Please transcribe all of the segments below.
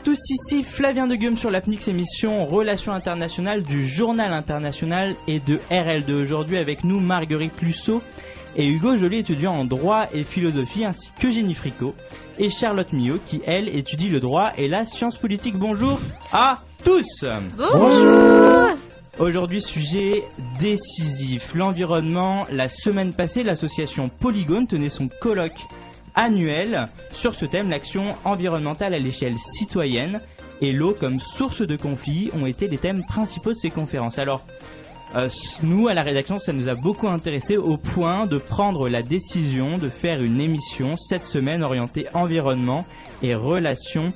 tous, ici Flavien de Guillaume sur l'APNIX émission Relations internationales du Journal International et de RL2. Aujourd'hui avec nous Marguerite Lusso et Hugo Joly, étudiant en droit et philosophie, ainsi que Jenny Fricot et Charlotte Millot qui, elle, étudie le droit et la science politique. Bonjour à tous Bonjour Aujourd'hui, sujet décisif, l'environnement. La semaine passée, l'association Polygone tenait son colloque annuel sur ce thème, l'action environnementale à l'échelle citoyenne et l'eau comme source de conflit ont été les thèmes principaux de ces conférences. Alors, euh, nous, à la rédaction, ça nous a beaucoup intéressé au point de prendre la décision de faire une émission cette semaine orientée environnement et relations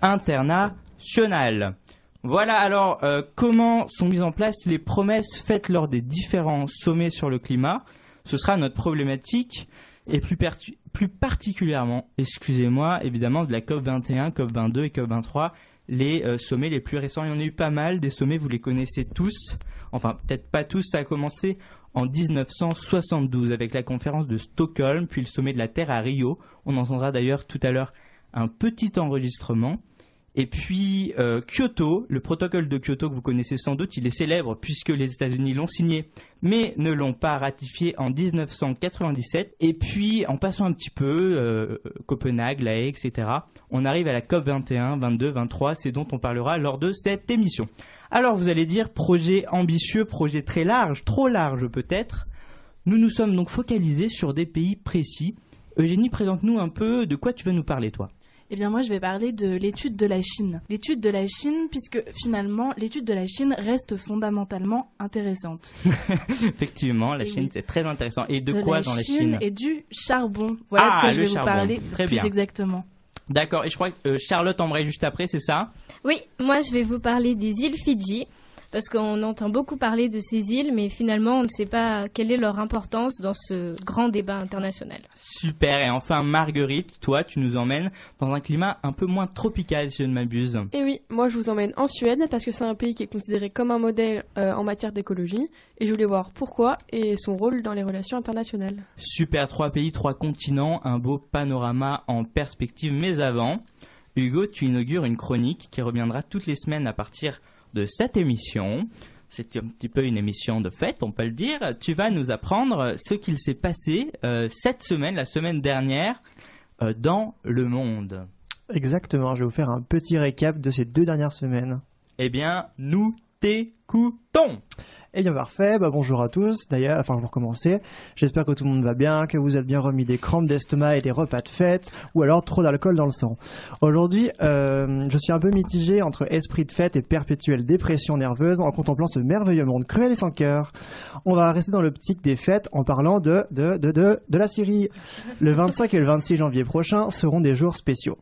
internationales. Voilà alors euh, comment sont mises en place les promesses faites lors des différents sommets sur le climat? Ce sera notre problématique et plus, particulièrement, excusez-moi, évidemment de la COP 21, COP 22 et COP 23, les euh, sommets les plus récents. Il y en a eu pas mal, des sommets, vous les connaissez tous. Enfin, peut-être pas tous, ça a commencé en 1972 avec la conférence de Stockholm, puis le sommet de la Terre à Rio. On entendra d'ailleurs tout à l'heure un petit enregistrement. Et puis euh, Kyoto, le protocole de Kyoto que vous connaissez sans doute, il est célèbre puisque les États-Unis l'ont signé, mais ne l'ont pas ratifié en 1997. Et puis en passant un petit peu, euh, Copenhague, La Haye, etc., on arrive à la COP 21, 22, 23, c'est dont on parlera lors de cette émission. Alors vous allez dire projet ambitieux, projet très large, trop large peut-être. Nous nous sommes donc focalisés sur des pays précis. Eugénie, présente-nous un peu de quoi tu veux nous parler toi? Eh bien moi je vais parler de l'étude de la Chine. L'étude de la Chine puisque finalement l'étude de la Chine reste fondamentalement intéressante. Effectivement, la Chine c'est très intéressant. Et de, quoi dans la Chine Et du charbon. Voilà ah, ce que je vais vous parler très plus exactement. D'accord, et je crois que euh, Charlotte embraye juste après, c'est ça? Oui, moi je vais vous parler des îles Fidji parce qu'on entend beaucoup parler de ces îles, mais finalement, on ne sait pas quelle est leur importance dans ce grand débat international. Super, et enfin Marguerite, toi, tu nous emmènes dans un climat un peu moins tropical, si je ne m'abuse. Et eh oui, moi je vous emmène en Suède, parce que c'est un pays qui est considéré comme un modèle euh, en matière d'écologie, et je voulais voir pourquoi et son rôle dans les relations internationales. Super, trois pays, trois continents, un beau panorama en perspective, mais avant... Hugo, tu inaugures une chronique qui reviendra toutes les semaines à partir de cette émission. C'est un petit peu une émission de fête, on peut le dire. Tu vas nous apprendre ce qu'il s'est passé euh, cette semaine, la semaine dernière, euh, dans le monde. Exactement, je vais vous faire un petit récap de ces deux dernières semaines. Eh bien, nous t'écoutons. Eh bien parfait, bah, bonjour à tous d'ailleurs, enfin pour commencer, j'espère que tout le monde va bien, que vous êtes bien remis des crampes d'estomac et des repas de fête, ou alors trop d'alcool dans le sang. Aujourd'hui, euh, je suis un peu mitigé entre esprit de fête et perpétuelle dépression nerveuse en contemplant ce merveilleux monde cruel et sans cœur. On va rester dans l'optique des fêtes en parlant de, de, de, de, de la Syrie. Le 25 et le 26 janvier prochain seront des jours spéciaux.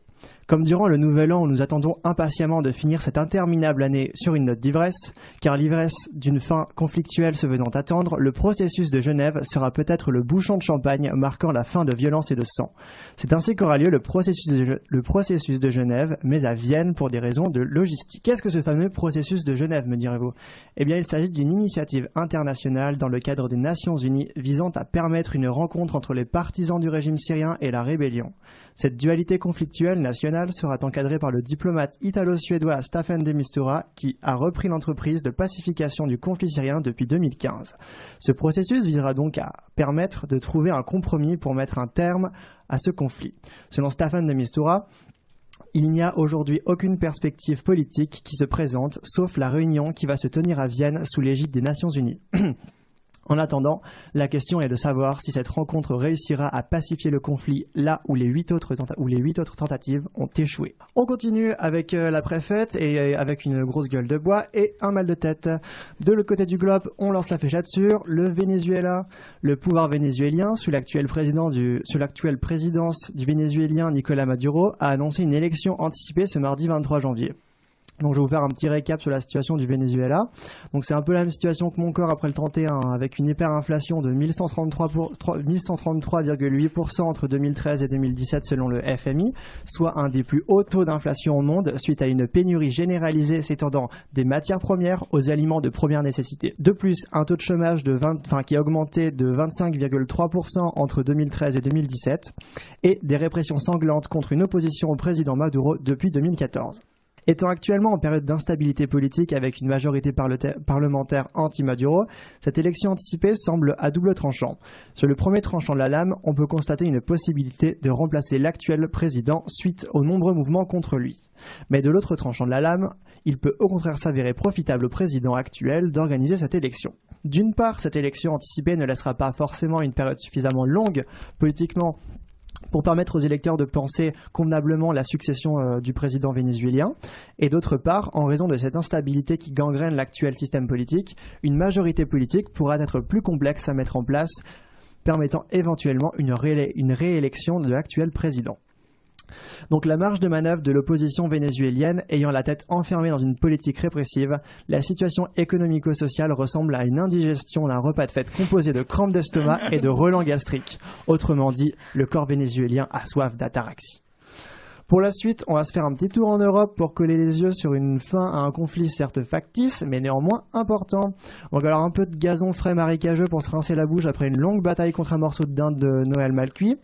Comme durant le nouvel an, nous attendons impatiemment de finir cette interminable année sur une note d'ivresse, car l'ivresse d'une fin conflictuelle se faisant attendre, le processus de Genève sera peut-être le bouchon de champagne marquant la fin de violence et de sang. C'est ainsi qu'aura lieu le processus, de, le processus de Genève, mais à Vienne pour des raisons de logistique. Qu'est-ce que ce fameux processus de Genève, me direz-vous? Eh bien, il s'agit d'une initiative internationale dans le cadre des Nations Unies visant à permettre une rencontre entre les partisans du régime syrien et la rébellion. Cette dualité conflictuelle nationale sera encadrée par le diplomate italo-suédois Staffan de Mistura qui a repris l'entreprise de pacification du conflit syrien depuis 2015. Ce processus visera donc à permettre de trouver un compromis pour mettre un terme à ce conflit. Selon Staffan de Mistura, il n'y a aujourd'hui aucune perspective politique qui se présente, sauf la réunion qui va se tenir à Vienne sous l'égide des Nations Unies. En attendant, la question est de savoir si cette rencontre réussira à pacifier le conflit là où les huit autres, tentatives ont échoué. On continue avec euh, la préfète et euh, avec une grosse gueule de bois et un mal de tête. De l'autre côté du globe, on lance la sur Le Venezuela, le pouvoir vénézuélien, sous l'actuelle présidence du vénézuélien Nicolas Maduro, a annoncé une élection anticipée ce mardi 23 janvier. Donc je vais vous faire un petit récap sur la situation du Venezuela. Donc c'est un peu la même situation que mon corps après le 31 avec une hyperinflation de 1133,8% entre 2013 et 2017 selon le FMI, soit un des plus hauts taux d'inflation au monde suite à une pénurie généralisée s'étendant des matières premières aux aliments de première nécessité. De plus, un taux de chômage de 20, enfin, qui a augmenté de 25,3% entre 2013 et 2017 et des répressions sanglantes contre une opposition au président Maduro depuis 2014. Étant actuellement en période d'instabilité politique avec une majorité parlementaire anti-Maduro, cette élection anticipée semble à double tranchant. Sur le premier tranchant de la lame, on peut constater une possibilité de remplacer l'actuel président suite aux nombreux mouvements contre lui. Mais de l'autre tranchant de la lame, il peut au contraire s'avérer profitable au président actuel d'organiser cette élection. D'une part, cette élection anticipée ne laissera pas forcément une période suffisamment longue politiquement pour permettre aux électeurs de penser convenablement la succession euh, du président vénézuélien. Et d'autre part, en raison de cette instabilité qui gangrène l'actuel système politique, une majorité politique pourra être plus complexe à mettre en place, permettant éventuellement une, une réélection de l'actuel président. Donc la marge de manœuvre de l'opposition vénézuélienne ayant la tête enfermée dans une politique répressive, la situation économico-sociale ressemble à une indigestion d'un repas de fête composé de crampes d'estomac et de relents gastriques. Autrement dit, le corps vénézuélien a soif d'ataraxie. Pour la suite, on va se faire un petit tour en Europe pour coller les yeux sur une fin à un conflit certes factice, mais néanmoins important. On va alors un peu de gazon frais marécageux pour se rincer la bouche après une longue bataille contre un morceau de dinde de Noël mal cuit.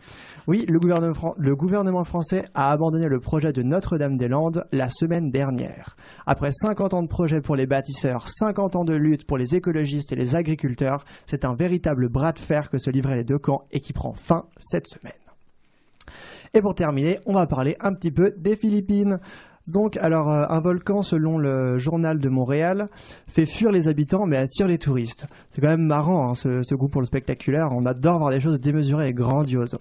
Oui, le gouvernement, le gouvernement français a abandonné le projet de Notre-Dame-des-Landes la semaine dernière. Après 50 ans de projet pour les bâtisseurs, 50 ans de lutte pour les écologistes et les agriculteurs, c'est un véritable bras de fer que se livraient les deux camps et qui prend fin cette semaine. Et pour terminer, on va parler un petit peu des Philippines. Donc, alors, euh, un volcan, selon le journal de Montréal, fait fuir les habitants mais attire les touristes. C'est quand même marrant, hein, ce, goût pour le spectaculaire. On adore voir des choses démesurées et grandioses.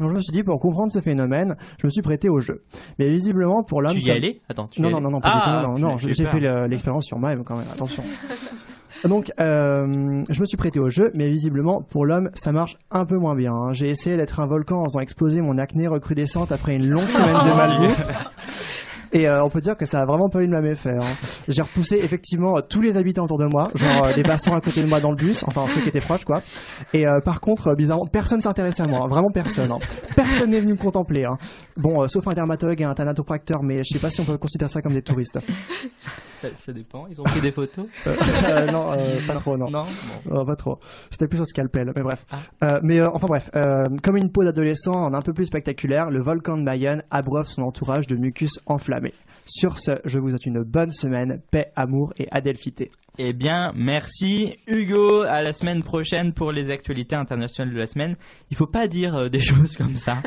Donc je me suis dit, pour comprendre ce phénomène, je me suis prêté au jeu. Mais visiblement, pour l'homme... Tu y allais Attends, tu non, non, non, non, pas ah, non, non, j'ai fait l'expérience sur moi quand même, attention. Donc, euh, je me suis prêté au jeu, mais visiblement, pour l'homme, ça marche un peu moins bien. Hein. J'ai essayé d'être un volcan en faisant exploser mon acné recrudescente après une longue semaine de malbouffe. Et euh, on peut dire que ça a vraiment pas eu de même effet. Hein. J'ai repoussé effectivement tous les habitants autour de moi, genre euh, des passants à côté de moi dans le bus, enfin ceux qui étaient proches quoi. Et euh, par contre, bizarrement, personne s'intéressait à moi, hein. vraiment personne. Hein. Personne n'est venu me contempler. Bon, sauf un dermatologue et un thanatopracteur, mais je sais pas si on peut considérer ça comme des touristes. Ça, dépend. Ils ont pris des photos? Non, pas trop, non. Non, pas trop. C'était plus au scalpel, mais bref. Ah. mais enfin bref, comme une peau d'adolescent en un peu plus spectaculaire, le volcan de Mayenne abreuve son entourage de mucus enflammé. Sur ce, je vous souhaite une bonne semaine, paix, amour et adelphité. Eh bien, merci Hugo. À la semaine prochaine pour les actualités internationales de la semaine. Il faut pas dire euh, des choses comme ça.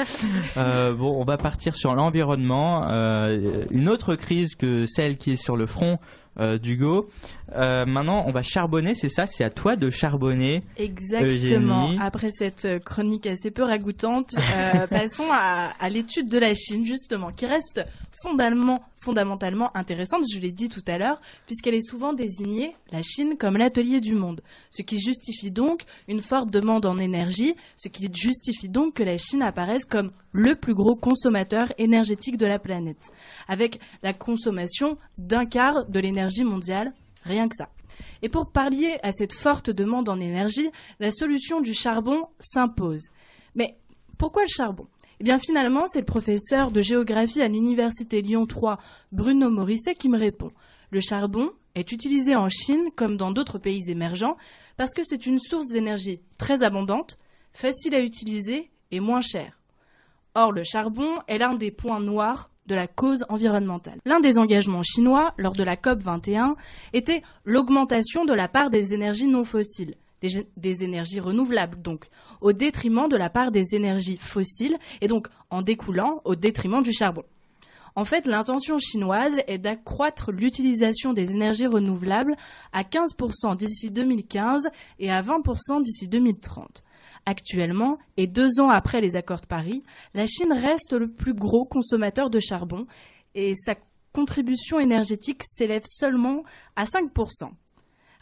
Euh, bon, on va partir sur l'environnement. Euh, une autre crise que celle qui est sur le front euh, d'Hugo. Euh, maintenant, on va charbonner, c'est ça, c'est à toi de charbonner. Exactement. Après cette chronique assez peu ragoûtante, euh, passons à, à l'étude de la Chine, justement, qui reste fondamentalement, fondamentalement intéressante, je l'ai dit tout à l'heure, puisqu'elle est souvent désignée, la Chine, comme l'atelier du monde, ce qui justifie donc une forte demande en énergie, ce qui justifie donc que la Chine apparaisse comme le plus gros consommateur énergétique de la planète, avec la consommation d'un quart de l'énergie mondiale, rien que ça. Et pour pallier à cette forte demande en énergie, la solution du charbon s'impose. Mais pourquoi le charbon? Eh bien finalement, c'est le professeur de géographie à l'université Lyon 3, Bruno Morisset, qui me répond. Le charbon est utilisé en Chine comme dans d'autres pays émergents parce que c'est une source d'énergie très abondante, facile à utiliser et moins chère. Or, le charbon est l'un des points noirs de la cause environnementale. L'un des engagements chinois lors de la COP 21 était l'augmentation de la part des énergies non fossiles des, énergies renouvelables, donc au détriment de la part des énergies fossiles et donc en découlant au détriment du charbon. En fait, l'intention chinoise est d'accroître l'utilisation des énergies renouvelables à 15% d'ici 2015 et à 20% d'ici 2030. Actuellement, et deux ans après les accords de Paris, la Chine reste le plus gros consommateur de charbon et sa contribution énergétique s'élève seulement à 5%.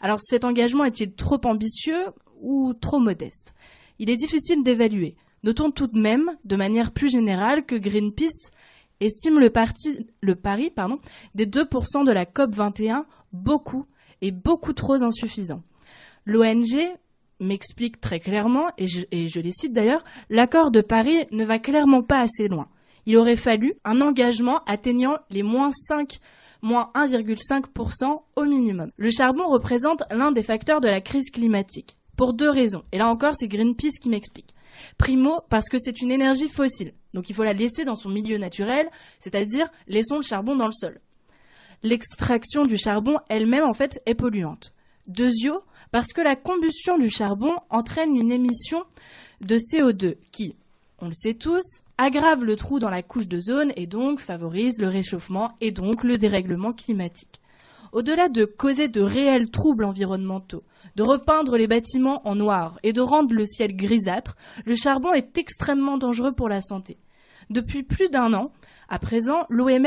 Alors cet engagement est-il trop ambitieux ou trop modeste? Il est difficile d'évaluer. Notons tout de même, de manière plus générale, que Greenpeace estime le, pari des 2% de la COP 21 beaucoup et beaucoup trop insuffisant. L'ONG m'explique très clairement, et je, et je les cite d'ailleurs, l'accord de Paris ne va clairement pas assez loin. Il aurait fallu un engagement atteignant les moins 5 moins 1,5% au minimum. Le charbon représente l'un des facteurs de la crise climatique. Pour deux raisons. Et là encore, c'est Greenpeace qui m'explique. Primo, parce que c'est une énergie fossile. Donc il faut la laisser dans son milieu naturel, c'est-à-dire laissons le charbon dans le sol. l'extraction du charbon elle-même en fait est polluante. Deuxièmement, parce que la combustion du charbon entraîne une émission de CO2 qui, on le sait tous, aggrave le trou dans la couche de zone et donc favorise le réchauffement et donc le dérèglement climatique. Au-delà de causer de réels troubles environnementaux, de repeindre les bâtiments en noir et de rendre le ciel grisâtre, le charbon est extrêmement dangereux pour la santé. Depuis plus d'un an, à présent, l'OMS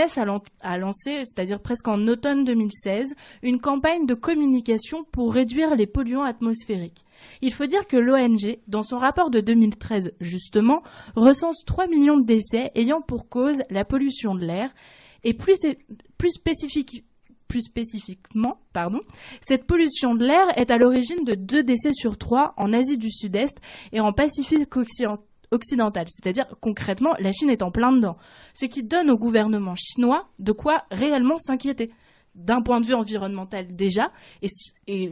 a, lancé, c'est-à-dire presque en automne 2016, une campagne de communication pour réduire les polluants atmosphériques. Il faut dire que l'ONG, dans son rapport de 2013 justement, recense 3 millions de décès ayant pour cause la pollution de l'air et plus, spécifiquement, cette pollution de l'air est à l'origine de deux décès sur trois en Asie du Sud-Est et en Pacifique occidental occidentale. C'est-à-dire, concrètement, la Chine est en plein dedans. Ce qui donne au gouvernement chinois de quoi réellement s'inquiéter. D'un point de vue environnemental déjà, et,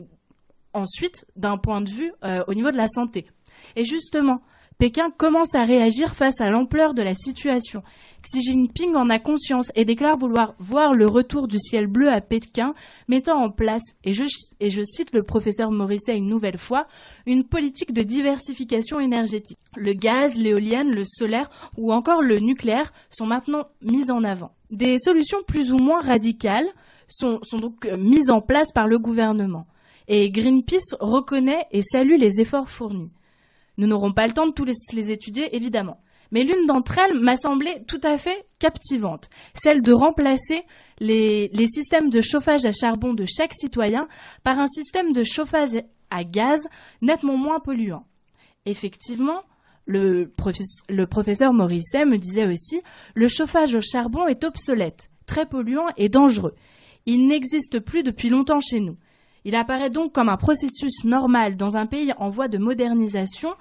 ensuite d'un point de vue euh, au niveau de la santé. Et justement, Pékin commence à réagir face à l'ampleur de la situation. Xi Jinping en a conscience et déclare vouloir voir le retour du ciel bleu à Pékin, mettant en place, et je, cite le professeur Morisset une nouvelle fois, une politique de diversification énergétique. Le gaz, l'éolienne, le solaire ou encore le nucléaire sont maintenant mis en avant. Des solutions plus ou moins radicales sont, sont donc euh, mises en place par le gouvernement. Et Greenpeace reconnaît et salue les efforts fournis. Nous n'aurons pas le temps de tous les, étudier, évidemment. Mais l'une d'entre elles m'a semblé tout à fait captivante, celle de remplacer les, systèmes de chauffage à charbon de chaque citoyen par un système de chauffage à gaz nettement moins polluant. Effectivement, le, professeur Morisset me disait aussi, le chauffage au charbon est obsolète, très polluant et dangereux. Il n'existe plus depuis longtemps chez nous. Il apparaît donc comme un processus normal dans un pays en voie de modernisation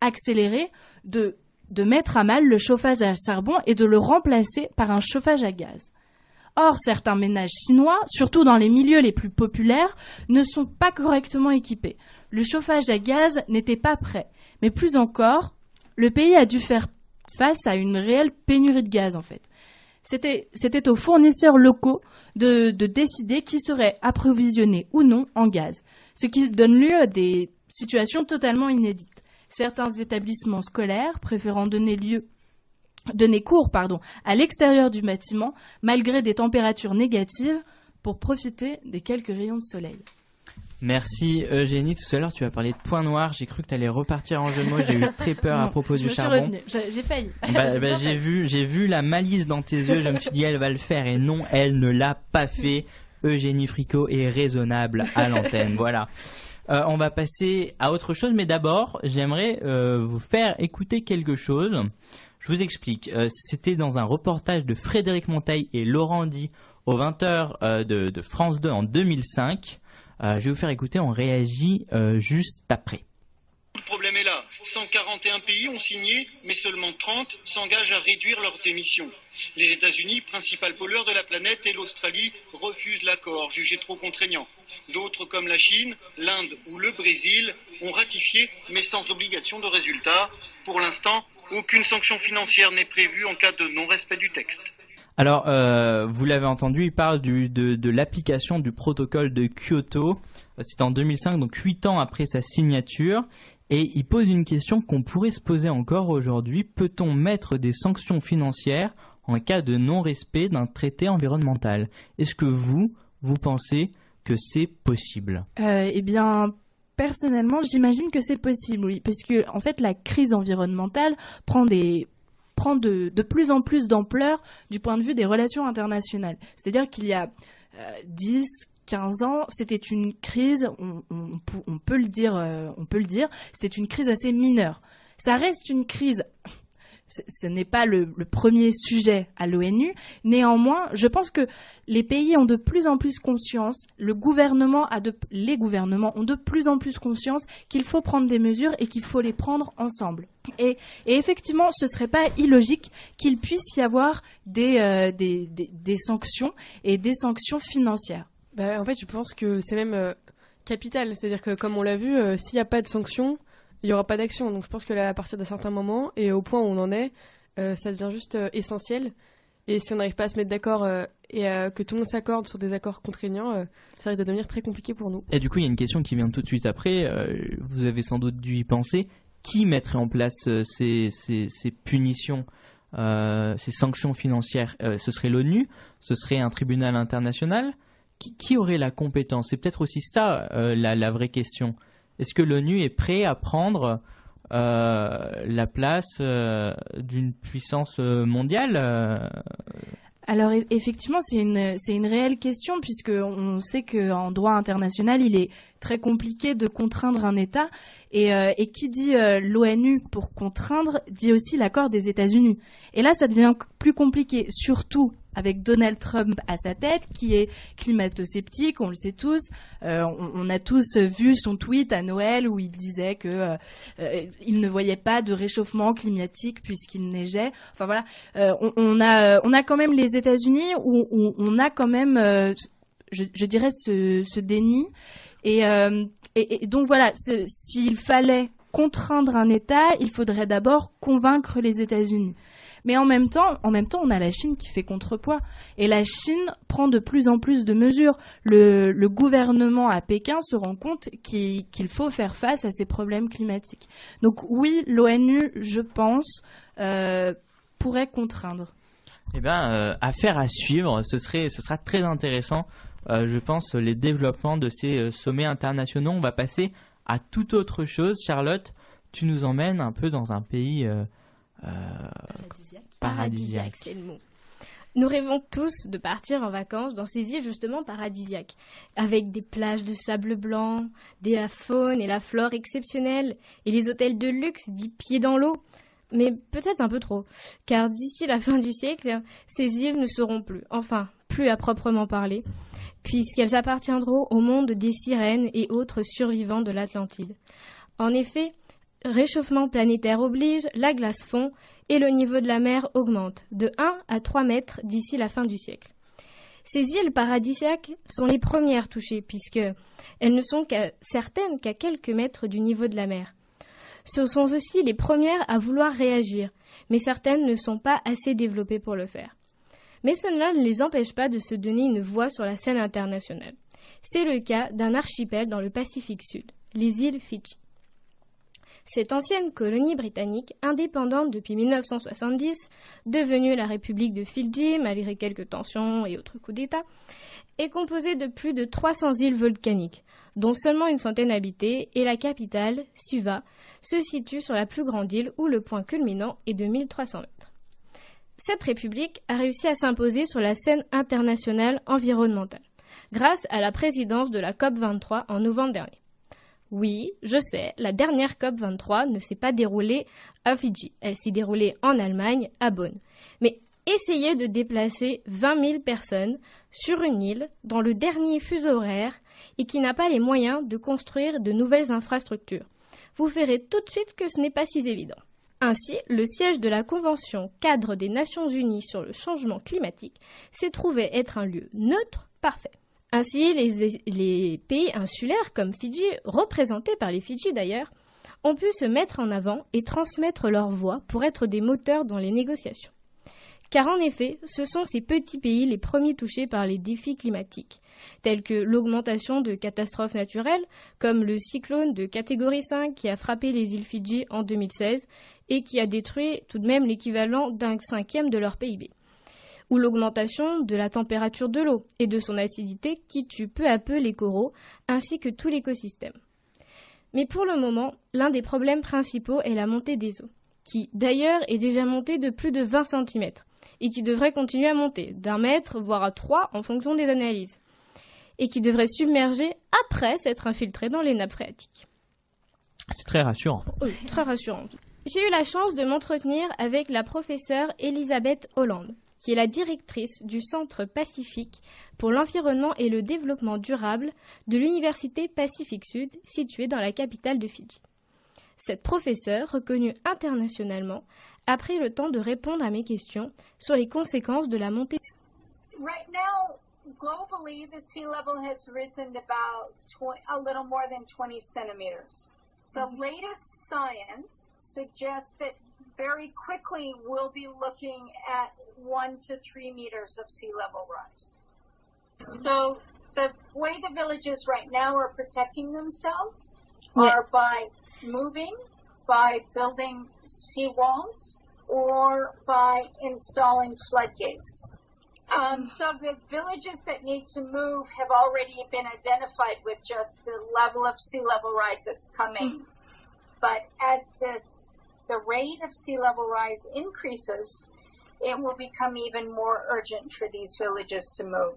accélérée de, de mettre à mal le chauffage à charbon et de le remplacer par un chauffage à gaz. Or, certains ménages chinois, surtout dans les milieux les plus populaires, ne sont pas correctement équipés. Le chauffage à gaz n'était pas prêt. Mais plus encore, le pays a dû faire face à une réelle pénurie de gaz, en fait. C'était aux fournisseurs locaux de, décider qui serait approvisionné ou non en gaz, ce qui donne lieu à des situations totalement inédites. Certains établissements scolaires préférant donner cours à l'extérieur du bâtiment malgré des températures négatives pour profiter des quelques rayons de soleil. Merci Eugénie. Tout à l'heure, tu as parlé de point noir. J'ai cru que tu allais repartir en jeu de mots. J'ai eu très peur à propos du charbon. J'ai failli. Bah, bah, j'ai vu, j'ai vu la malice dans tes yeux. Je me suis dit, elle va le faire. Et non, elle ne l'a pas fait. Eugénie Fricot est raisonnable à l'antenne. voilà. Euh, on va passer à autre chose, mais d'abord, j'aimerais euh, vous faire écouter quelque chose. Je vous explique. Euh, c'était dans un reportage de Frédéric Monteil et Laurent Di aux 20h de, de France 2 en 2005. Euh, je vais vous faire écouter, on réagit euh, juste après. Le problème est là. 141 pays ont signé, mais seulement 30 s'engagent à réduire leurs émissions. Les États-Unis, principal pollueur de la planète, et l'Australie refusent l'accord, jugé trop contraignant. D'autres, comme la Chine, l'Inde ou le Brésil, ont ratifié, mais sans obligation de résultat. Pour l'instant, aucune sanction financière n'est prévue en cas de non-respect du texte. Alors, euh, vous l'avez entendu, il parle de l'application du protocole de Kyoto. C'est en 2005, donc 8 ans après sa signature. Et il pose une question qu'on pourrait se poser encore aujourd'hui. Peut-on mettre des sanctions financières en cas de non-respect d'un traité environnemental? Est-ce que vous, vous pensez que c'est possible? Euh, Eh bien, personnellement, j'imagine que c'est possible, oui, parce que en fait, la crise environnementale prend des prend de, plus en plus d'ampleur du point de vue des relations internationales. C'est-à-dire qu'il y a 10, euh, 15 ans, c'était une crise, on, peut le dire, euh, on peut le dire, c'était une crise assez mineure. Ça reste une crise ce n'est pas le, premier sujet à l'ONU. Néanmoins, je pense que les pays ont de plus en plus conscience, les gouvernements ont de plus en plus conscience qu'il faut prendre des mesures et qu'il faut les prendre ensemble. Et, effectivement, ce ne serait pas illogique qu'il puisse y avoir des, euh, sanctions et des sanctions financières. Bah, en fait, je pense que c'est même euh, capital. C'est-à-dire que, comme on l'a vu, euh, s'il n'y a pas de sanctions, il n'y aura pas d'action. Donc je pense que là, à partir d'un certain moment, et au point où on en est, euh, ça devient juste euh, essentiel. Et si on n'arrive pas à se mettre d'accord euh, et que tout le monde s'accorde sur des accords contraignants, ça risque de devenir très compliqué pour nous. Et du coup, il y a une question qui vient tout de suite après. vous avez sans doute dû y penser. Qui mettrait en place ces, ces, punitions ces sanctions financières, ce serait l'ONU, ce serait un tribunal international. Qui, aurait la compétence? C'est peut-être aussi ça la, vraie question. Est-ce que l'ONU est prêt à prendre euh, la place euh, d'une puissance euh, mondiale alors effectivement, c'est une c'est une réelle question puisque on sait que en droit international, il est très compliqué de contraindre un État et, et qui dit l'ONU pour contraindre dit aussi l'accord des États-Unis. Et là, ça devient plus compliqué, surtout avec Donald Trump à sa tête, qui est climato-sceptique, on le sait tous. Euh, on, a tous vu son tweet à Noël où il disait que euh, euh, il ne voyait pas de réchauffement climatique puisqu'il neigeait. Enfin voilà, on, a on a quand même les États-Unis où, on a quand même, je, dirais, ce, déni. Et, donc voilà, s'il fallait contraindre un État, il faudrait d'abord convaincre les États-Unis. Mais en même temps, on a la Chine qui fait contrepoids. Et la Chine prend de plus en plus de mesures. Le, gouvernement à Pékin se rend compte qu'il faut faire face à ces problèmes climatiques. Donc oui, l'ONU, je pense, euh, pourrait contraindre. Eh bien, euh, affaire à suivre. Ce, serait, sera très intéressant, euh, je pense, les développements de ces sommets internationaux. On va passer à toute autre chose. Charlotte, tu nous emmènes un peu dans un pays paradisiaque. Paradisiaque, c'est le mot. Nous rêvons tous de partir en vacances dans ces îles justement paradisiaques, avec des plages de sable blanc, des la faune et la flore exceptionnelles, et les hôtels de luxe dix pieds dans l'eau. Mais peut-être un peu trop, car d'ici la fin du siècle, ces îles ne seront plus, enfin, plus à proprement parler, puisqu'elles appartiendront au monde des sirènes et autres survivants de l'Atlantide. En effet, réchauffement planétaire oblige, la glace fond et le niveau de la mer augmente de 1 à 3 mètres d'ici la fin du siècle. Ces îles paradisiaques sont les premières touchées puisque elles ne sont certaines qu'à quelques mètres du niveau de la mer. Ce sont aussi les premières à vouloir réagir, mais certaines ne sont pas assez développées pour le faire. Mais cela ne les empêche pas de se donner une voix sur la scène internationale. C'est le cas d'un archipel dans le Pacifique Sud, les îles Fidji. Cette ancienne colonie britannique, indépendante depuis 1970, devenue la République de Fidji malgré quelques tensions et autres coups d'État, est composée de plus de 300 îles volcaniques, dont seulement une centaine habitées, et la capitale, Suva, se situe sur la plus grande île où le point culminant est de 1300 mètres. Cette république a réussi à s'imposer sur la scène internationale environnementale, grâce à la présidence de la COP23 en novembre dernier. Oui, je sais, la dernière COP23 ne s'est pas déroulée à Fidji. Elle s'est déroulée en Allemagne, à Bonn. Mais essayez de déplacer 20 000 personnes sur une île dans le dernier fuseau horaire et qui n'a pas les moyens de construire de nouvelles infrastructures. Vous verrez tout de suite que ce n'est pas si évident. Ainsi, le siège de la Convention cadre des Nations Unies sur le changement climatique s'est trouvé être un lieu neutre parfait. Ainsi, les, pays insulaires comme Fidji, représentés par les Fidji d'ailleurs, ont pu se mettre en avant et transmettre leur voix pour être des moteurs dans les négociations. Car en effet, ce sont ces petits pays les premiers touchés par les défis climatiques, tels que l'augmentation de catastrophes naturelles, comme le cyclone de catégorie 5 qui a frappé les îles Fidji en 2016 et qui a détruit tout de même l'équivalent d'un cinquième de leur PIB ou l'augmentation de la température de l'eau et de son acidité qui tue peu à peu les coraux ainsi que tout l'écosystème. Mais pour le moment, l'un des problèmes principaux est la montée des eaux, qui d'ailleurs est déjà montée de plus de 20 cm et qui devrait continuer à monter d'un mètre voire à trois en fonction des analyses, et qui devrait submerger après s'être infiltrée dans les nappes phréatiques. C'est très rassurant. Oui, très rassurant. J'ai eu la chance de m'entretenir avec la professeure Elisabeth Hollande, qui est la directrice du Centre Pacifique pour l'environnement et le développement durable de l'Université Pacifique Sud, située dans la capitale de Fidji. Cette professeure, reconnue internationalement, a pris le temps de répondre à mes questions sur les conséquences de la montée. Right now, globally, the sea level has risen about a little more than 20 centimeters. The science suggests that very quickly we'll be looking at one to three meters of sea level rise. So the way the villages right now are protecting themselves yeah. are by moving, by building seawalls, or by installing floodgates. Um, so the villages that need to move have already been identified with just the level of sea level rise that's coming. But as this, the rate of sea level rise increases, it will become even more urgent for these villages to move.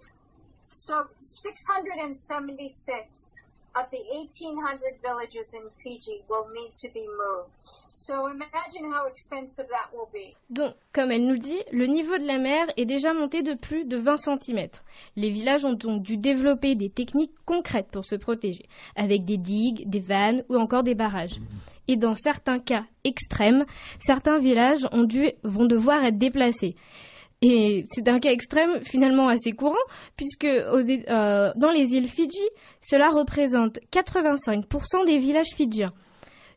So 676 of the 1800 villages in Fiji will need to be moved. So imagine how expensive that will be. Donc, comme elle nous dit, le niveau de la mer est déjà monté de plus de 20 cm. Les villages ont donc dû développer des techniques concrètes pour se protéger, avec des digues, des vannes ou encore des barrages. Et dans certains cas extrêmes, certains villages vont devoir être déplacés. Et c'est un cas extrême finalement assez courant, puisque euh, dans les îles Fidji, cela représente 85% des villages fidjiens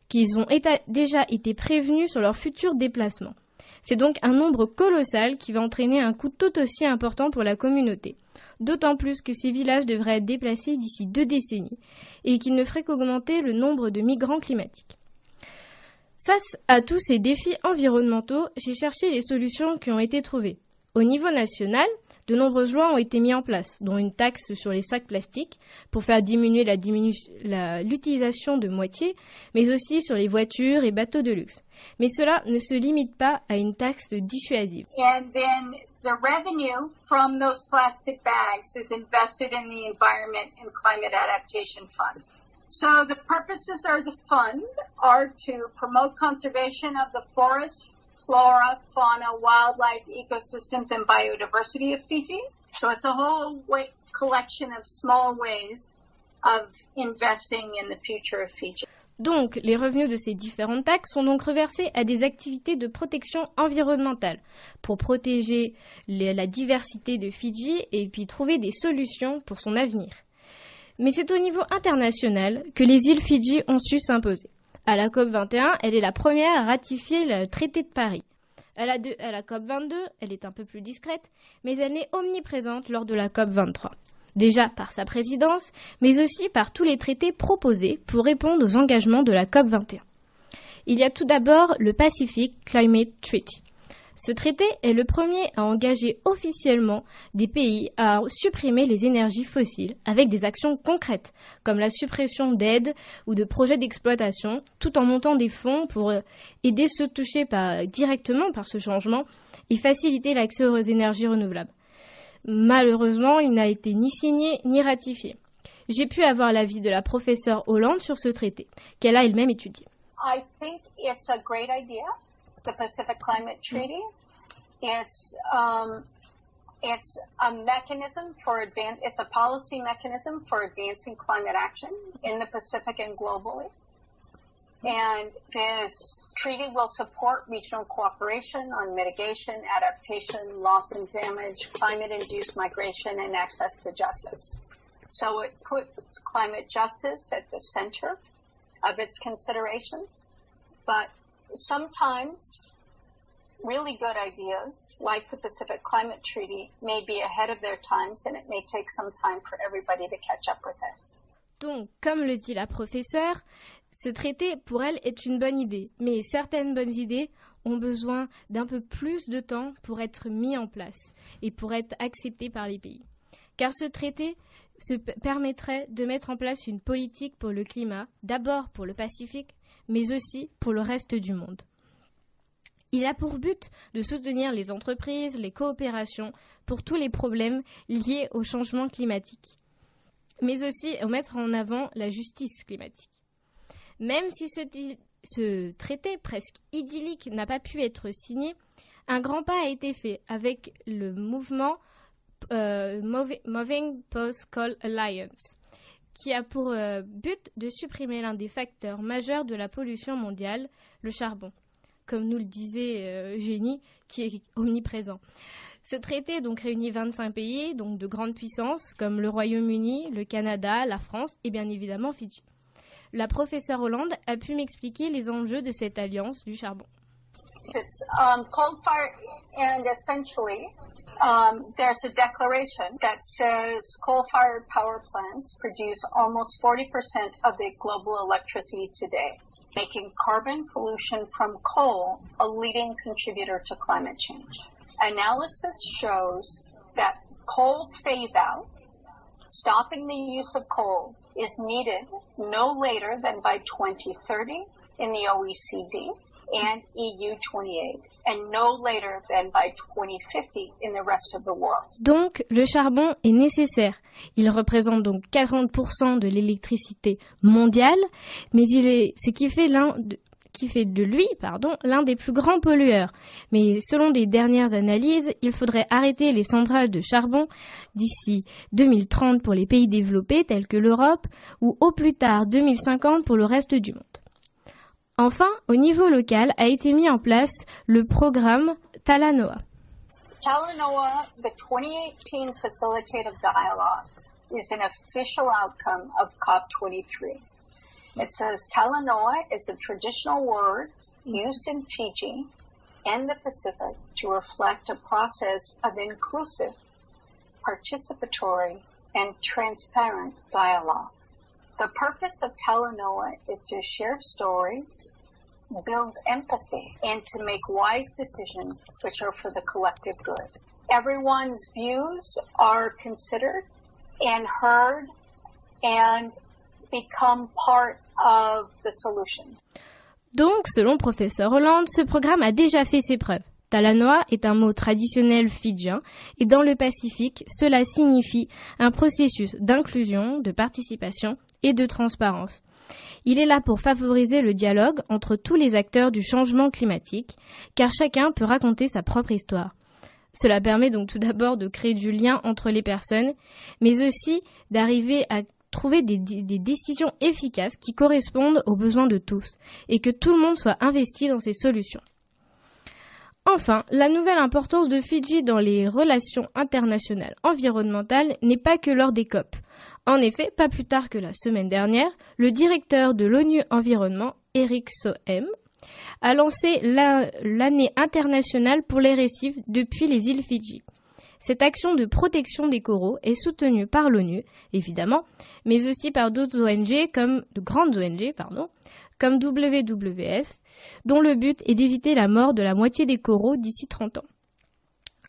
qui ont déjà été prévenus sur leur futur déplacement. C'est donc un nombre colossal qui va entraîner un coût tout aussi important pour la communauté. D'autant plus que ces villages devraient être déplacés d'ici deux décennies et qu'ils ne feraient qu'augmenter le nombre de migrants climatiques. Face à tous ces défis environnementaux, j'ai cherché les solutions qui ont été trouvées. Au niveau national, de nombreuses lois ont été mises en place, dont une taxe sur les sacs plastiques pour faire diminuer l'utilisation de moitié, mais aussi sur les voitures et bateaux de luxe. Mais cela ne se limite pas à une taxe dissuasive. And then the revenue from those plastic bags is invested in the Environment and Climate Adaptation Fund. So the purposes of the fund are to promote conservation of the forest, flora, fauna, wildlife, ecosystems, and biodiversity of Fiji. So it's a collection of small ways of investing in the future of Fiji. Donc, les revenus de ces différentes taxes sont donc reversés à des activités de protection environnementale pour protéger la diversité de Fidji et puis trouver des solutions pour son avenir. Mais c'est au niveau international que les îles Fidji ont su s'imposer. À la COP21, elle est la première à ratifier le traité de Paris. À la, la COP22, elle est un peu plus discrète, mais elle est omniprésente lors de la COP23. Déjà par sa présidence, mais aussi par tous les traités proposés pour répondre aux engagements de la COP21. Il y a tout d'abord le Pacific Climate Treaty. Ce traité est le premier à engager officiellement des pays à supprimer les énergies fossiles avec des actions concrètes, comme la suppression d'aides ou de projets d'exploitation, tout en montant des fonds pour aider ceux touchés directement par ce changement et faciliter l'accès aux énergies renouvelables. Malheureusement, il n'a été ni signé ni ratifié. J'ai pu avoir l'avis de la professeure Hollande sur ce traité, qu'elle a elle-même étudié. I think it's a great idea. The Pacific Climate Treaty. It's um, it's a mechanism for advance. It's a policy mechanism for advancing climate action in the Pacific and globally. And this treaty will support regional cooperation on mitigation, adaptation, loss and damage, climate-induced migration, and access to justice. So it puts climate justice at the center of its considerations, but sometimes really good ideas, like the Pacific Climate Treaty, may be ahead of their times and it may take some time for everybody to catch up with it. Donc, comme le dit la professeure, ce traité, pour elle, est une bonne idée. Mais certaines bonnes idées ont besoin d'un peu plus de temps pour être mis en place et pour être acceptées par les pays. Car ce traité permettrait de mettre en place une politique pour le climat, d'abord pour le Pacifique, mais aussi pour le reste du monde. Il a pour but de soutenir les entreprises, les coopérations pour tous les problèmes liés au changement climatique, mais aussi de mettre en avant la justice climatique. Même si ce, traité presque idyllique n'a pas pu être signé, un grand pas a été fait avec le mouvement euh, Moving Post Coal Alliance, qui a pour euh, but de supprimer l'un des facteurs majeurs de la pollution mondiale, le charbon, comme nous le disait euh, Génie, qui est omniprésent. Ce traité donc réunit 25 pays, donc de grandes puissances comme le Royaume-Uni, le Canada, la France et bien évidemment Fidji. La professeure Hollande a pu m'expliquer les enjeux de cette alliance du charbon. Um, um, there's a declaration that says coal-fired power plants produce almost 40% of the global electricity today, making carbon pollution from coal a leading contributor to climate change. Analysis shows that coal phase out, stopping the use of coal, is needed no later than by 2030 in the OECD and EU 28 and no later than by 2050 in the rest of the world. Donc le charbon est nécessaire. Il représente donc 40% de l'électricité mondiale, mais il est ce qui fait de de lui pardon, l'un des plus grands pollueurs. Mais selon des dernières analyses, il faudrait arrêter les centrales de charbon d'ici 2030 pour les pays développés tels que l'Europe ou au plus tard 2050 pour le reste du monde. Enfin, au niveau local, a été mis en place le programme Talanoa. Talanoa, the 2018 facilitative dialogue, is an official outcome of COP23. It says Talanoa is a traditional word used in Fiji and the Pacific to reflect a process of inclusive, participatory, and transparent dialogue. The purpose of Talanoa is to share stories, build empathy, and to make wise decisions which are for the collective good. Everyone's views are considered and heard and become part of the solution. Donc, selon professeur Hollande, ce programme a déjà fait ses preuves. Talanoa est un mot traditionnel fidjien et dans le Pacifique, cela signifie un processus d'inclusion, de participation et de transparence. Il est là pour favoriser le dialogue entre tous les acteurs du changement climatique, car chacun peut raconter sa propre histoire. Cela permet donc tout d'abord de créer du lien entre les personnes, mais aussi d'arriver à trouver des, décisions efficaces qui correspondent aux besoins de tous, et que tout le monde soit investi dans ces solutions. Enfin, la nouvelle importance de Fidji dans les relations internationales environnementales n'est pas que lors des COP. En effet, pas plus tard que la semaine dernière, le directeur de l'ONU Environnement, Eric Sohem, a lancé l'année internationale pour les récifs depuis les îles Fidji. Cette action de protection des coraux est soutenue par l'ONU, évidemment, mais aussi par d'autres ONG comme de grandes ONG, pardon, comme WWF, dont le but est d'éviter la mort de la moitié des coraux d'ici 30 ans.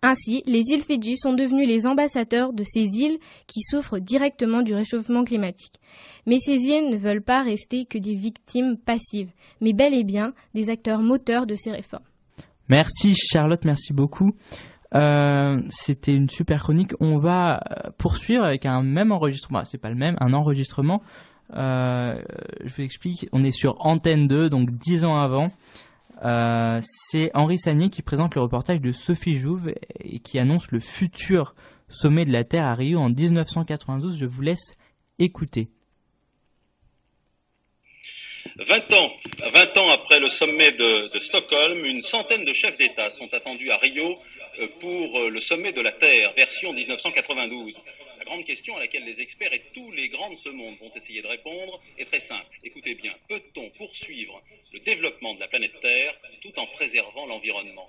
Ainsi, les îles Fidji sont devenues les ambassadeurs de ces îles qui souffrent directement du réchauffement climatique. Mais ces îles ne veulent pas rester que des victimes passives, mais bel et bien des acteurs moteurs de ces réformes. Merci Charlotte, merci beaucoup. Euh, c'était une super chronique. On va poursuivre avec un même enregistrement. C'est pas le même, un enregistrement euh, je vous explique, on est sur Antenne 2, donc 10 ans avant. Euh, c'est Henri Sagné qui présente le reportage de Sophie Jouve et qui annonce le futur sommet de la Terre à Rio en 1992. Je vous laisse écouter. 20 ans, 20 ans après le sommet de, Stockholm, une centaine de chefs d'État sont attendus à Rio euh, pour le sommet de la Terre, version 1992. La grande question à laquelle les experts et tous les grands de ce monde vont essayer de répondre est très simple. Écoutez bien, peut-on poursuivre le développement de la planète Terre tout en préservant l'environnement?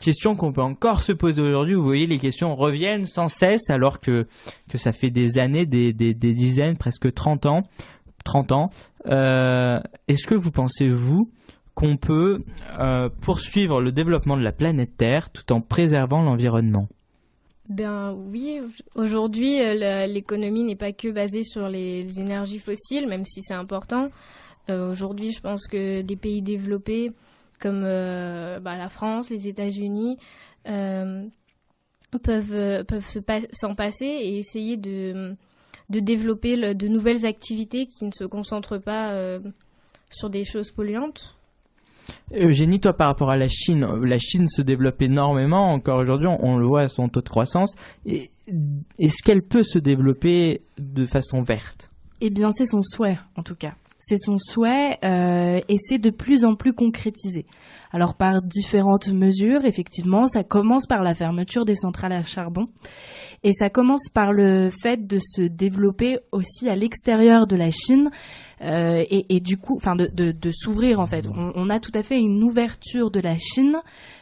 Question qu'on peut encore se poser aujourd'hui. Vous voyez, les questions reviennent sans cesse alors que, ça fait des années, des, des, dizaines, presque 30 ans. 30 ans. Euh, est-ce que vous pensez, vous, qu'on peut euh, poursuivre le développement de la planète Terre tout en préservant l'environnement? Ben oui, aujourd'hui euh, l'économie n'est pas que basée sur les, énergies fossiles, même si c'est important. Euh, aujourd'hui, je pense que des pays développés comme euh, bah, la France, les États-Unis peuvent peuvent s'en passer et essayer de de développer de nouvelles activités qui ne se concentrent pas sur des choses polluantes. Eugénie, toi, par rapport à la Chine, la Chine se développe énormément. Encore aujourd'hui, on, le voit à son taux de croissance. Est-ce qu'elle peut se développer de façon verte? Eh bien, c'est son souhait, en tout cas. C'est son souhait et c'est de plus en plus concrétisé. Alors par différentes mesures, effectivement, ça commence par la fermeture des centrales à charbon et ça commence par le fait de se développer aussi à l'extérieur de la Chine euh, et, du coup, enfin de, de, s'ouvrir en fait. On, a tout à fait une ouverture de la Chine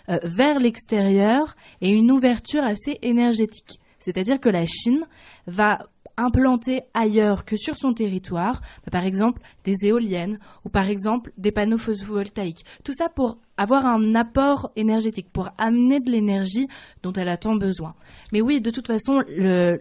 euh, vers l'extérieur et une ouverture assez énergétique. C'est-à-dire que la Chine va implanter ailleurs que sur son territoire, bah, par exemple des éoliennes ou par exemple des panneaux photovoltaïques. Tout ça pour avoir un apport énergétique, pour amener de l'énergie dont elle a tant besoin. Mais oui, de toute façon, le,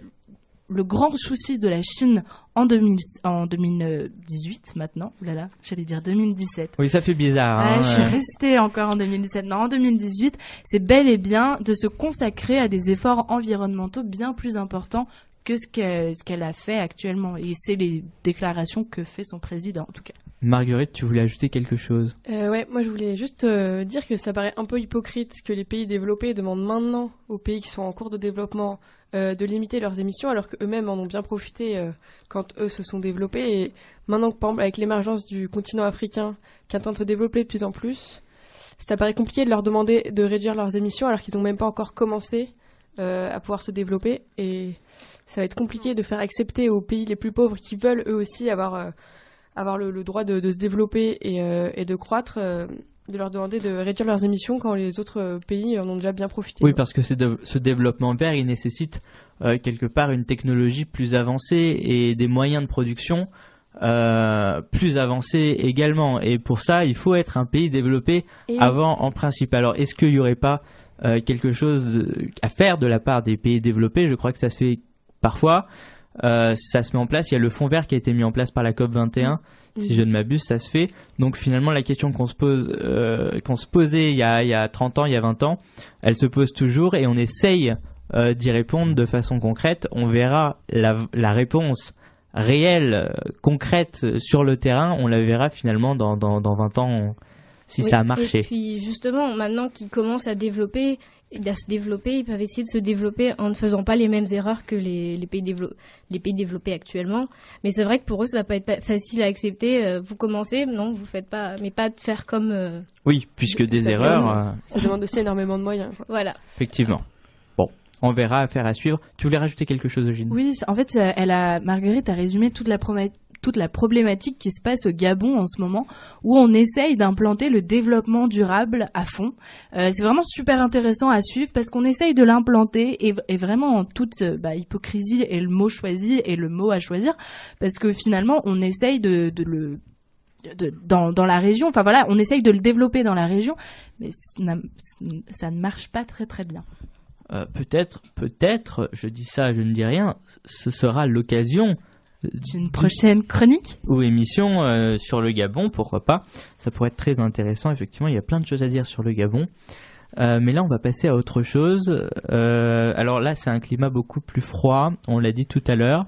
le grand souci de la Chine en, 2018 maintenant, oulala, j'allais dire 2017. Oui, ça fait bizarre. Hein, je suis restée encore en 2017. Non, en 2018, c'est bel et bien de se consacrer à des efforts environnementaux bien plus importants que ce qu'elle a fait actuellement. Et c'est les déclarations que fait son président, en tout cas. Marguerite, tu voulais ajouter quelque chose? Euh, Ouais, moi je voulais juste euh, dire que ça paraît un peu hypocrite que les pays développés demandent maintenant aux pays qui sont en cours de développement euh, de limiter leurs émissions alors qu'eux-mêmes en ont bien profité euh, quand eux se sont développés. Et maintenant, par exemple, avec l'émergence du continent africain qui est en train de se développer de plus en plus, ça paraît compliqué de leur demander de réduire leurs émissions alors qu'ils n'ont même pas encore commencé à pouvoir se développer. Et ça va être compliqué de faire accepter aux pays les plus pauvres qui veulent eux aussi avoir avoir le, droit de, se développer et, euh, de croître, euh, de leur demander de réduire leurs émissions quand les autres euh, pays en ont déjà bien profité. Oui, parce que ce développement vert, il nécessite quelque part une technologie plus avancée et des moyens de production plus avancés également. Et pour ça, il faut être un pays développé avant en principe. Alors, est-ce qu'il n'y aurait pas quelque chose à faire de la part des pays développés Je crois que ça se fait parfois. Euh, ça se met en place. Il y a le fond vert qui a été mis en place par la COP 21. Si je ne m'abuse, ça se fait. Donc finalement, la question qu'on se pose, euh, qu'on se posait il y, a, il y a 30 ans, il y a 20 ans, elle se pose toujours et on essaye euh, d'y répondre de façon concrète. On verra la, la réponse réelle, concrète sur le terrain. On la verra finalement dans, dans, dans 20 ans si ça a marché. Et puis justement, maintenant qu'ils commencent à développer, à se développer, ils peuvent essayer de se développer en ne faisant pas les mêmes erreurs que les, les pays, les pays développés actuellement. Mais c'est vrai que pour eux, ça va pas être facile à accepter. Euh, vous commencez, non, vous faites pas, mais pas de faire comme. Euh, oui, puisque des erreurs. Euh, ça demande aussi énormément de moyens. Voilà. Effectivement. Bon, on verra, affaire à suivre. Tu voulais rajouter quelque chose, Eugène Oui, en fait, elle a, Marguerite a résumé toute la, toute la problématique qui se passe au Gabon en ce moment, où on essaye d'implanter le développement durable à fond. Euh, c'est vraiment super intéressant à suivre parce qu'on essaye de l'implanter et, vraiment en toute bah, hypocrisie et le mot choisi et le mot à choisir, parce que finalement on essaye de, le dans, dans, la région. Enfin voilà, on essaye de le développer dans la région, mais ça ne marche pas très très bien. Euh, peut-être, peut-être, je dis ça, je ne dis rien, ce sera l'occasion d'une prochaine chronique ou émission euh, sur le Gabon, pourquoi pas. Ça pourrait être très intéressant, effectivement, il y a plein de choses à dire sur le Gabon. Euh, mais là, on va passer à autre chose. Euh, alors là, c'est un climat beaucoup plus froid, on l'a dit tout à l'heure.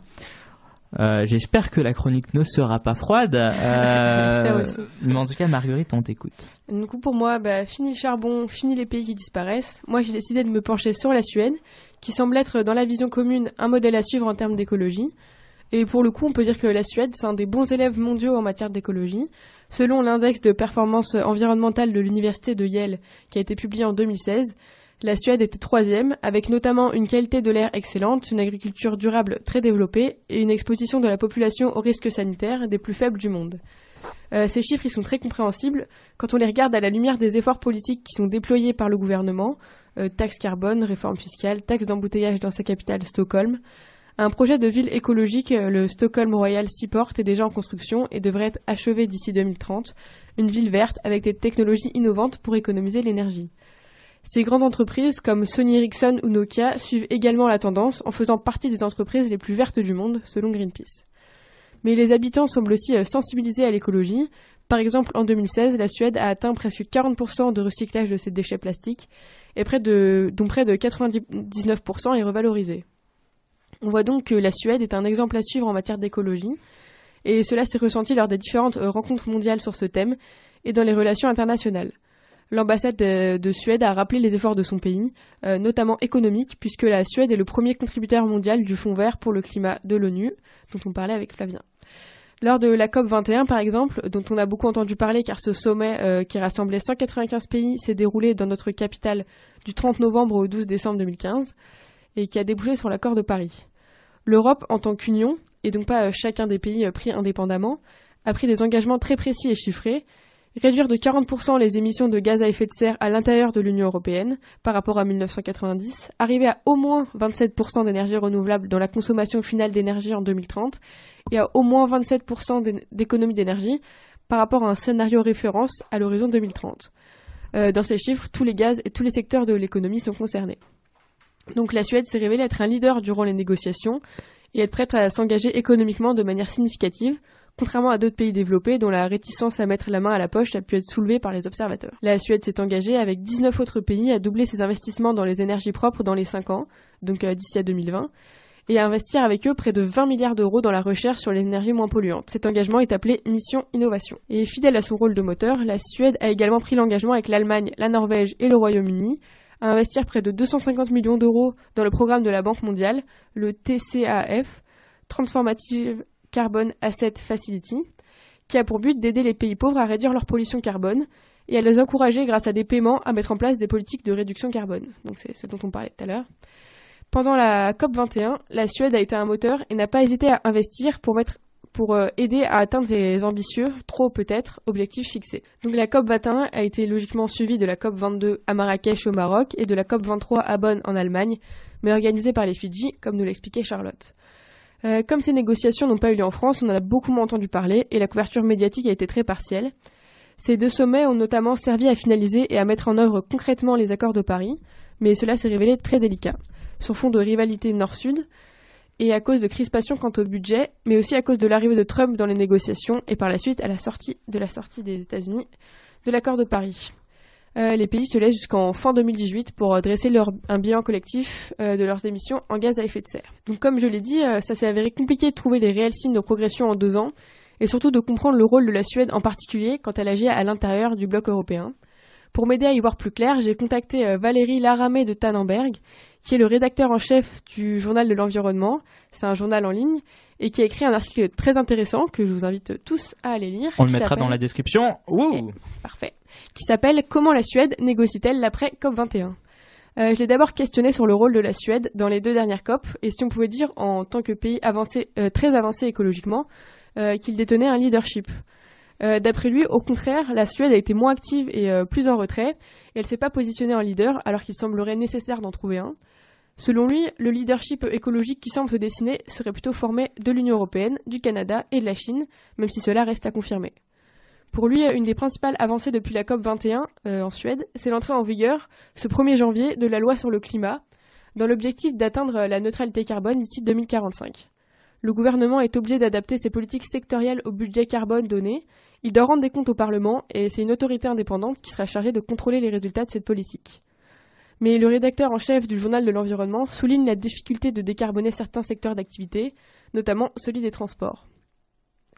J'espère que la chronique ne sera pas froide. aussi. Mais en tout cas, Marguerite, on t'écoute. Du coup, pour moi, bah, fini le charbon, fini les pays qui disparaissent. Moi, j'ai décidé de me pencher sur la Suède, qui semble être, dans la vision commune, un modèle à suivre en termes d'écologie. Et pour le coup, on peut dire que la Suède, c'est un des bons élèves mondiaux en matière d'écologie. Selon l'index de performance environnementale de l'université de Yale, qui a été publié en 2016, la Suède était troisième, avec notamment une qualité de l'air excellente, une agriculture durable très développée et une exposition de la population aux risques sanitaires des plus faibles du monde. Euh, ces chiffres, ils sont très compréhensibles quand on les regarde à la lumière des efforts politiques qui sont déployés par le gouvernement, euh, taxes carbone, réforme fiscale, taxes d'embouteillage dans sa capitale Stockholm, un projet de ville écologique, euh, le Stockholm Royal Seaport, est déjà en construction et devrait être achevé d'ici 2030. Une ville verte avec des technologies innovantes pour économiser l'énergie. Ces grandes entreprises comme Sony Ericsson ou Nokia suivent également la tendance en faisant partie des entreprises les plus vertes du monde, selon Greenpeace. Mais les habitants semblent aussi euh, sensibilisés à l'écologie. Par exemple, en 2016, la Suède a atteint presque 40% de recyclage de ses déchets plastiques, et près de, dont près de 99% est revalorisé. On voit donc que la Suède est un exemple à suivre en matière d'écologie, et cela s'est ressenti lors des différentes euh, rencontres mondiales sur ce thème et dans les relations internationales. L'ambassade de, Suède a rappelé les efforts de son pays, euh, notamment économiques, puisque la Suède est le premier contributeur mondial du Fonds vert pour le climat de l'ONU, dont on parlait avec Flavien. Lors de la COP 21, par exemple, dont on a beaucoup entendu parler car ce sommet euh, qui rassemblait 195 pays s'est déroulé dans notre capitale du 30 novembre au 12 décembre 2015 et qui a débouché sur l'accord de Paris. L'Europe, en tant qu'union, et donc pas euh, chacun des pays euh, pris indépendamment, a pris des engagements très précis et chiffrés réduire de 40% les émissions de gaz à effet de serre à l'intérieur de l'Union européenne par rapport à 1990, arriver à au moins 27% d'énergie renouvelable dans la consommation finale d'énergie en 2030 et à au moins 27% d'économie d'énergie par rapport à un scénario référence à l'horizon 2030. Euh, dans ces chiffres, tous les gaz et tous les secteurs de l'économie sont concernés. Donc la Suède s'est révélée être un leader durant les négociations et être prête à s'engager économiquement de manière significative contrairement à d'autres pays développés dont la réticence à mettre la main à la poche a pu être soulevée par les observateurs. La Suède s'est engagée avec 19 autres pays à doubler ses investissements dans les énergies propres dans les 5 ans, donc euh, d'ici à 2020, et à investir avec eux près de 20 milliards d'euros dans la recherche sur l'énergie moins polluante. Cet engagement est appelé Mission Innovation. Et fidèle à son rôle de moteur, la Suède a également pris l'engagement avec l'Allemagne, la Norvège et le Royaume-Uni à investir près de 250 millions d'euros dans le programme de la Banque mondiale, le TCAF, Transformative Carbon Asset Facility, qui a pour but d'aider les pays pauvres à réduire leur pollution carbone et à les encourager grâce à des paiements à mettre en place des politiques de réduction carbone. Donc c'est ce dont on parlait tout à l'heure. Pendant la COP 21, la Suède a été un moteur et n'a pas hésité à investir pour mettre pour euh, aider à atteindre les ambitieux, trop peut-être, objectifs fixés. Donc la COP 21 a été logiquement suivie de la COP 22 à Marrakech au Maroc et de la COP 23 à Bonn en Allemagne, mais organisée par les Fidji, comme nous l'expliquait Charlotte. Euh, comme ces négociations n'ont pas eu lieu en France, on en a beaucoup moins entendu parler et la couverture médiatique a été très partielle. Ces deux sommets ont notamment servi à finaliser et à mettre en œuvre concrètement les accords de Paris, mais cela s'est révélé très délicat, sur fond de rivalité nord-sud et à cause de crispations quant au budget, mais aussi à cause de l'arrivée de Trump dans les négociations et par la suite à la sortie de la sortie des États-Unis de l'accord de Paris. Euh, les pays se laissent jusqu'en fin 2018 pour euh, dresser un bilan collectif euh, de leurs émissions en gaz à effet de serre. Donc comme je l'ai dit, ça s'est avéré compliqué de trouver des réels signes de progression en deux ans, et surtout de comprendre le rôle de la Suède en particulier quand elle agit à l'intérieur du bloc européen. Pour m'aider à y voir plus clair, j'ai contacté Valérie Laramé de Tannenberg, qui est le rédacteur en chef du journal de l'environnement. C'est un journal en ligne et qui a écrit un article très intéressant que je vous invite tous à aller lire. On le mettra dans la description. Ouh Parfait qui s'appelle Comment la Suède négocie-t-elle l'après COP21 euh, je l'ai d'abord questionné sur le rôle de la Suède dans les deux dernières COP et si on pouvait dire en tant que pays avancé, euh, très avancé écologiquement euh, qu'il détenait un leadership. D'après lui, au contraire, la Suède a été moins active et plus en retrait et elle s'est pas positionnée en leader alors qu'il semblerait nécessaire d'en trouver un. Selon lui, le leadership écologique qui semble se dessiner serait plutôt formé de l'Union européenne, du Canada et de la Chine, même si cela reste à confirmer. Pour lui, une des principales avancées depuis la COP 21 euh, en Suède, c'est l'entrée en vigueur, ce 1er janvier, de la loi sur le climat, dans l'objectif d'atteindre la neutralité carbone d'ici 2045. Le gouvernement est obligé d'adapter ses politiques sectorielles au budget carbone donné. Il doit rendre des comptes au Parlement et c'est une autorité indépendante qui sera chargée de contrôler les résultats de cette politique. Mais le rédacteur en chef du journal de l'environnement souligne la difficulté de décarboner certains secteurs d'activité, notamment celui des transports.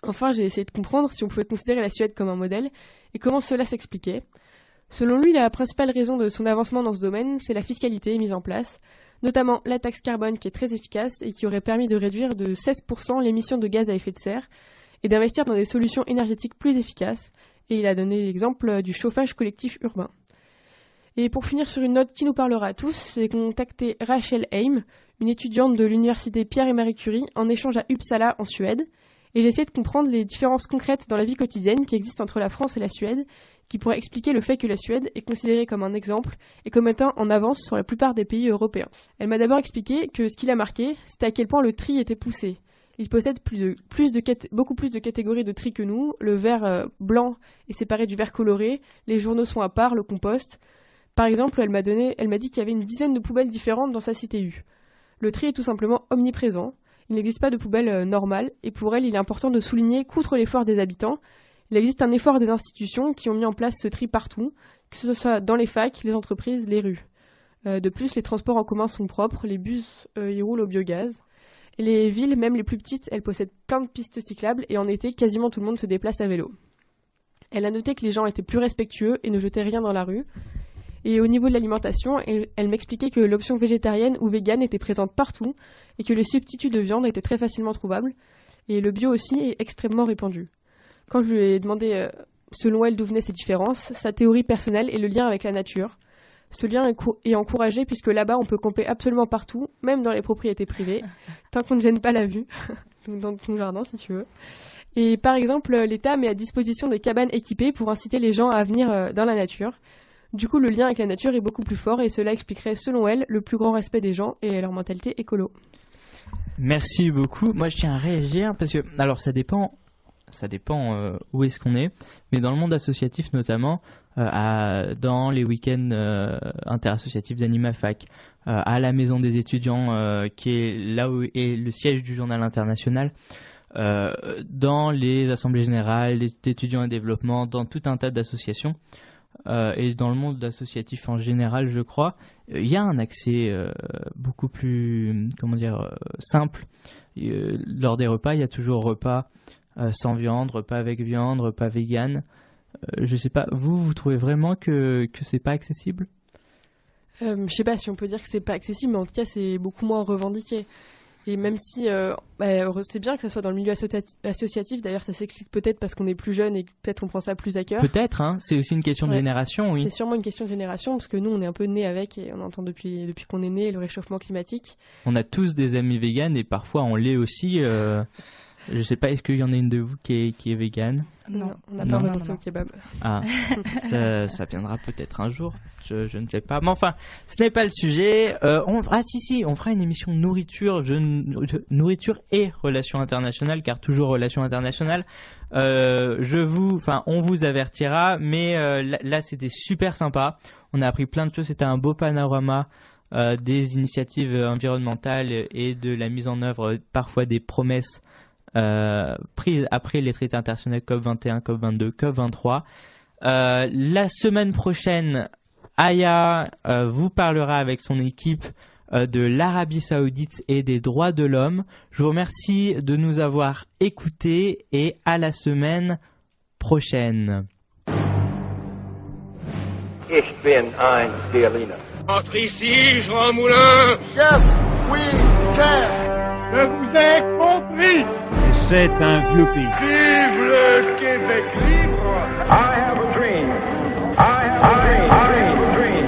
Enfin, j'ai essayé de comprendre si on pouvait considérer la Suède comme un modèle et comment cela s'expliquait. Selon lui, la principale raison de son avancement dans ce domaine, c'est la fiscalité mise en place, notamment la taxe carbone qui est très efficace et qui aurait permis de réduire de 16% l'émission de gaz à effet de serre et d'investir dans des solutions énergétiques plus efficaces. Et il a donné l'exemple du chauffage collectif urbain. Et pour finir sur une note qui nous parlera à tous, j'ai contacté Rachel Heim, une étudiante de l'université Pierre et Marie Curie, en échange à Uppsala en Suède et j'ai essayé de comprendre les différences concrètes dans la vie quotidienne qui existent entre la France et la Suède, qui pourraient expliquer le fait que la Suède est considérée comme un exemple et comme étant en avance sur la plupart des pays européens. Elle m'a d'abord expliqué que ce qui l'a marqué, c'était à quel point le tri était poussé. Il possède beaucoup plus de catégories de tri que nous. Le verre euh, blanc est séparé du verre coloré, les journaux sont à part, le compost. Par exemple, elle m'a dit qu'il y avait une dizaine de poubelles différentes dans sa CTU. Le tri est tout simplement omniprésent. Il n'existe pas de poubelle euh, normale, et pour elle, il est important de souligner qu'outre l'effort des habitants, il existe un effort des institutions qui ont mis en place ce tri partout, que ce soit dans les facs, les entreprises, les rues. Euh, de plus, les transports en commun sont propres, les bus y roulent au biogaz. Et les villes, même les plus petites, elles possèdent plein de pistes cyclables et en été, quasiment tout le monde se déplace à vélo. Elle a noté que les gens étaient plus respectueux et ne jetaient rien dans la rue, et au niveau de l'alimentation, elle, m'expliquait que l'option végétarienne ou végane était présente partout et que les substituts de viande étaient très facilement trouvables. Et le bio aussi est extrêmement répandu. Quand je lui ai demandé euh, selon elle d'où venaient ces différences, sa théorie personnelle est le lien avec la nature. Ce lien est, encouragé puisque là-bas on peut camper absolument partout, même dans les propriétés privées, tant qu'on ne gêne pas la vue, dans ton jardin si tu veux. Et par exemple, l'État met à disposition des cabanes équipées pour inciter les gens à venir euh, dans la nature. Du coup, le lien avec la nature est beaucoup plus fort et cela expliquerait, selon elle, le plus grand respect des gens et leur mentalité écolo. Merci beaucoup. Moi, je tiens à réagir parce que, alors, ça dépend, ça dépend euh, où est-ce qu'on est, mais dans le monde associatif notamment, euh, dans les week-ends euh, interassociatifs d'AnimaFac, à la maison des étudiants, qui est là où est le siège du journal international. dans les assemblées générales d'étudiants et développement, dans tout un tas d'associations, euh, et dans le monde associatif en général, je crois, euh, il y a un accès euh, beaucoup plus, comment dire, simple. lors des repas, il y a toujours repas sans viande, repas avec viande, repas vegan. Je sais pas, vous, vous trouvez vraiment que que c'est pas accessible? Je sais pas si on peut dire que c'est pas accessible, mais en tout cas, c'est beaucoup moins revendiqué. Et même si euh, bah, c'est bien que ce soit dans le milieu associatif, d'ailleurs ça s'explique peut-être parce qu'on est plus jeune et peut-être on prend ça plus à cœur. Peut-être, hein, c'est aussi une question de génération, oui. C'est sûrement une question de génération parce que nous on est un peu nés avec et on entend depuis, depuis qu'on est né le réchauffement climatique. On a tous des amis véganes et parfois on l'est aussi. Euh, je sais pas, est-ce qu'il y en a une de vous qui est, qui est végane Non, on n'a pas renoncé au kebab. Ah, ça, ça viendra peut-être un jour, je, je, ne sais pas. Mais enfin, ce n'est pas le sujet. Euh, on, ah si, si, on fera une émission nourriture, je, nourriture et relations internationales, car toujours relations internationales. Euh, je vous, enfin, on vous avertira, mais euh, là, là c'était super sympa. On a appris plein de choses, c'était un beau panorama. Euh, des initiatives environnementales et de la mise en œuvre parfois des promesses euh, prise après les traités internationaux COP21, COP22, COP23. Euh, la semaine prochaine, Aya euh, vous parlera avec son équipe de l'Arabie Saoudite et des droits de l'homme. Je vous remercie de nous avoir écoutés et à la semaine prochaine. Ich bin ein Entre ici, Jean Moulin. Yes, we can. Je vous ai compris c'est un Vloopy. Vive le Québec libre I have a dream. I have a dream. I have a dream.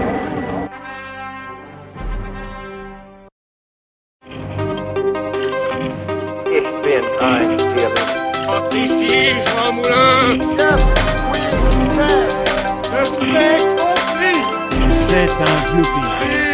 Ich bin ein ici, Jean Moulin. C'est un Vloopy.